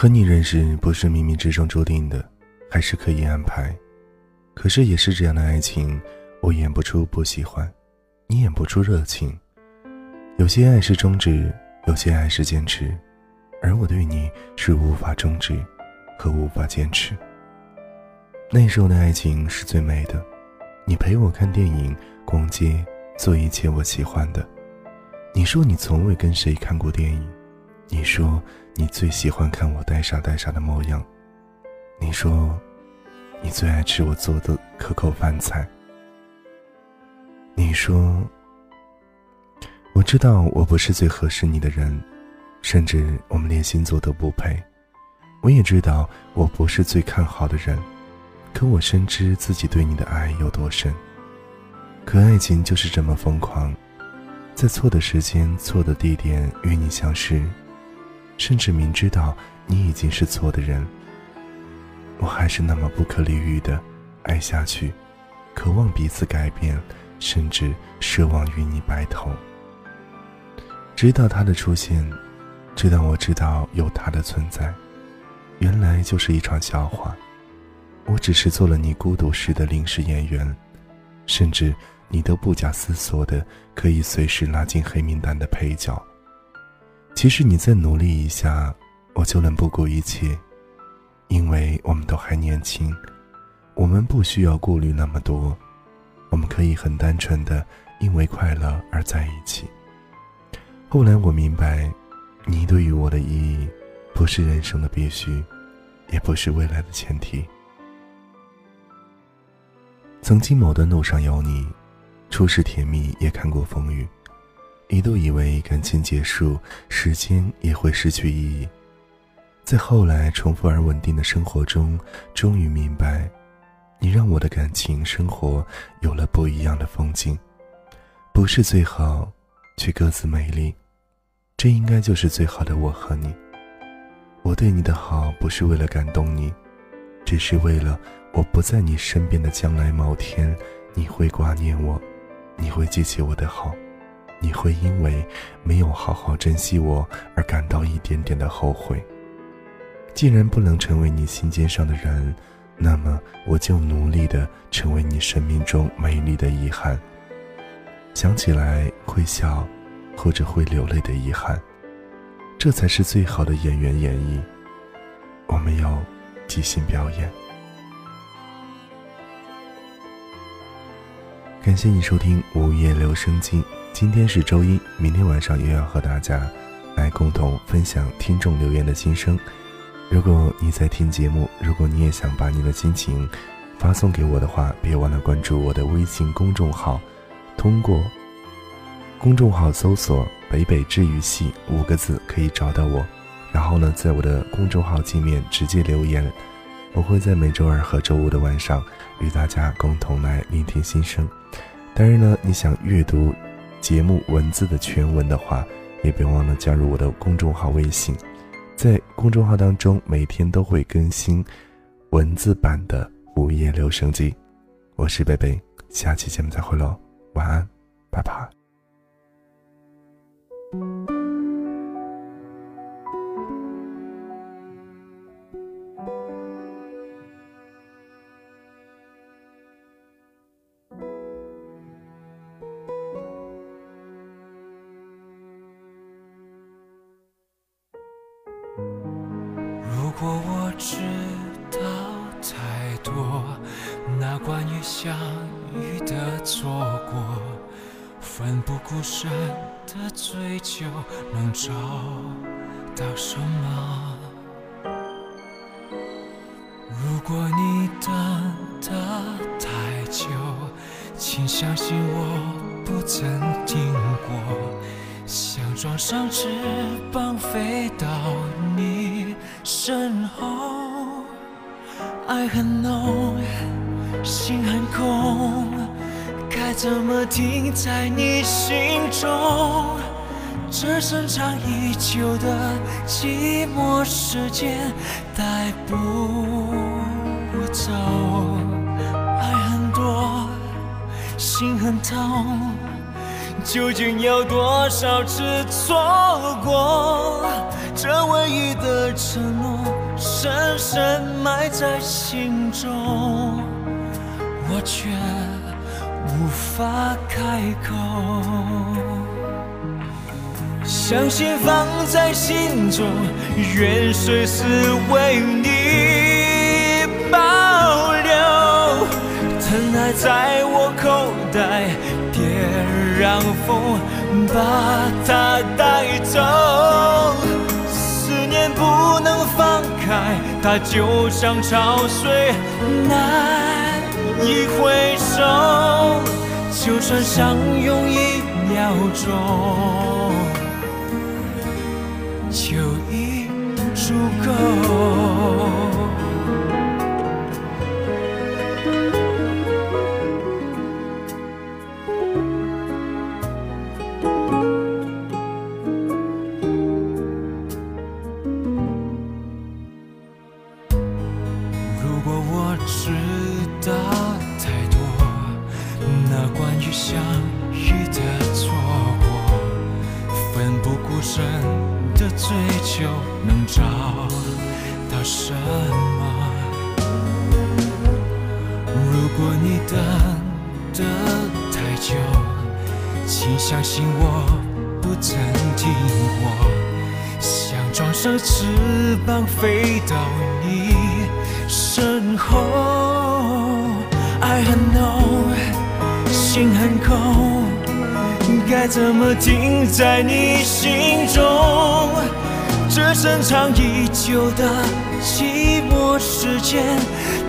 和你认识不是冥冥之中注定的，还是可以安排。可是也是这样的爱情，我演不出不喜欢，你演不出热情。有些爱是终止，有些爱是坚持，而我对你是无法终止，和无法坚持。那时候的爱情是最美的，你陪我看电影、逛街，做一切我喜欢的。你说你从未跟谁看过电影，你说你最喜欢看我呆傻呆傻的模样，你说你最爱吃我做的可口饭菜。你说我知道我不是最合适你的人，甚至我们连星座都不配。我也知道我不是最看好的人，可我深知自己对你的爱有多深。可爱情就是这么疯狂。在错的时间、错的地点与你相识，甚至明知道你已经是错的人，我还是那么不可理喻的爱下去，渴望彼此改变，甚至奢望与你白头。直到他的出现，直到我知道有他的存在，原来就是一场笑话。我只是做了你孤独时的临时演员，甚至。你都不假思索的可以随时拉进黑名单的配角。其实你再努力一下，我就能不顾一切，因为我们都还年轻，我们不需要顾虑那么多，我们可以很单纯的因为快乐而在一起。后来我明白，你对于我的意义，不是人生的必须，也不是未来的前提。曾经某段路上有你。初识甜蜜，也看过风雨，一度以为感情结束，时间也会失去意义。在后来重复而稳定的生活中，终于明白，你让我的感情生活有了不一样的风景。不是最好，却各自美丽。这应该就是最好的我和你。我对你的好，不是为了感动你，只是为了我不在你身边的将来某天，你会挂念我。你会记起我的好，你会因为没有好好珍惜我而感到一点点的后悔。既然不能成为你心尖上的人，那么我就努力的成为你生命中美丽的遗憾。想起来会笑，或者会流泪的遗憾，这才是最好的演员演绎。我们要即兴表演。感谢你收听午夜留声机。今天是周一，明天晚上又要和大家来共同分享听众留言的心声。如果你在听节目，如果你也想把你的心情发送给我的话，别忘了关注我的微信公众号。通过公众号搜索“北北治愈系”五个字可以找到我。然后呢，在我的公众号界面直接留言。我会在每周二和周五的晚上与大家共同来聆听心声。当然呢，你想阅读节目文字的全文的话，也别忘了加入我的公众号微信，在公众号当中每天都会更新文字版的午夜留声机。我是贝贝，下期节目再会喽，晚安，拜拜。果我知道太多，那关于相遇的错过，奋不顾身的追求，能找到什么？如果你等得太久，请相信我不曾停过，想装上翅膀飞到你。身后，爱很浓，心很空，该怎么停在你心中？这深藏已久的寂寞时间带不走，爱很多，心很痛。究竟有多少次错过？这唯一的承诺，深深埋在心中，我却无法开口。相信放在心中，愿随时为你保留。疼爱在我口袋，别让风把它带走。不能放开，它就像潮水，难以回收。就算相拥一秒钟。就能找到什么？如果你等得太久，请相信我不曾停过。想装上翅膀飞到你身后，I know，心很空。该怎么停在你心中？这深藏已久的寂寞，时间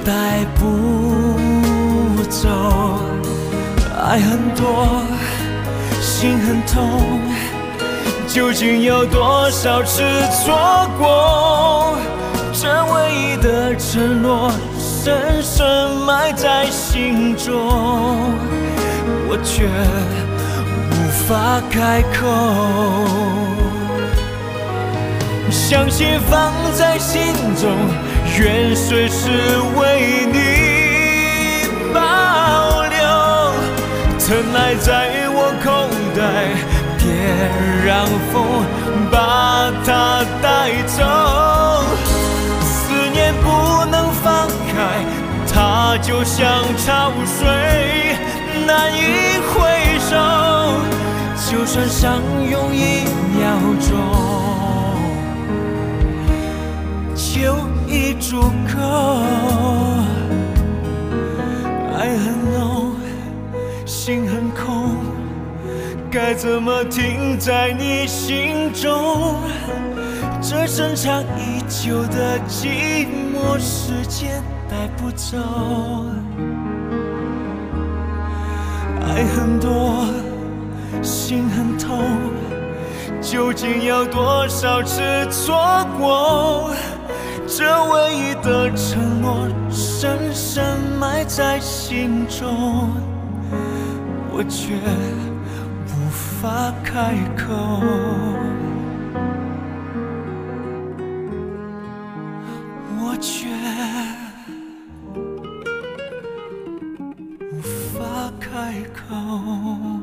带不走。爱很多，心很痛，究竟有多少次错过？这唯一的承诺，深深埋在心中，我却无。法开口，相信放在心中，愿随时为你保留。疼爱在我口袋，别让风把它带走。思念不能放开，它就像潮水，难以回首。就算相拥一秒钟，就已足够。爱很浓，心很空，该怎么停在你心中？这深藏已久的寂寞，时间带不走。爱很多。心很痛，究竟有多少次错过？这唯一的承诺，深深埋在心中，我却无法开口，我却无法开口。